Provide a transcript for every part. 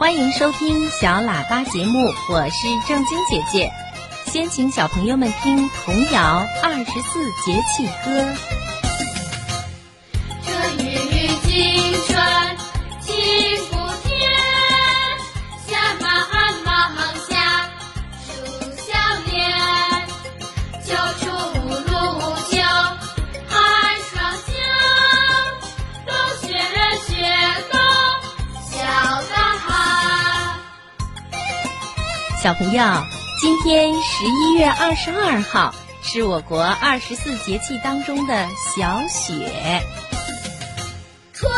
欢迎收听小喇叭节目，我是正晶姐姐。先请小朋友们听童谣《二十四节气歌》。小朋友，今天十一月二十二号是我国二十四节气当中的小雪。春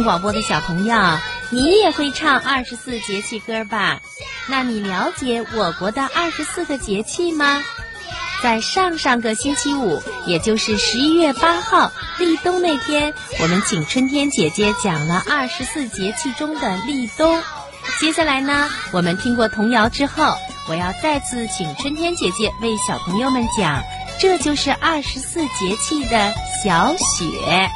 听广播的小朋友，你也会唱二十四节气歌吧？那你了解我国的二十四个节气吗？在上上个星期五，也就是十一月八号立冬那天，我们请春天姐姐讲了二十四节气中的立冬。接下来呢，我们听过童谣之后，我要再次请春天姐姐为小朋友们讲，这就是二十四节气的小雪。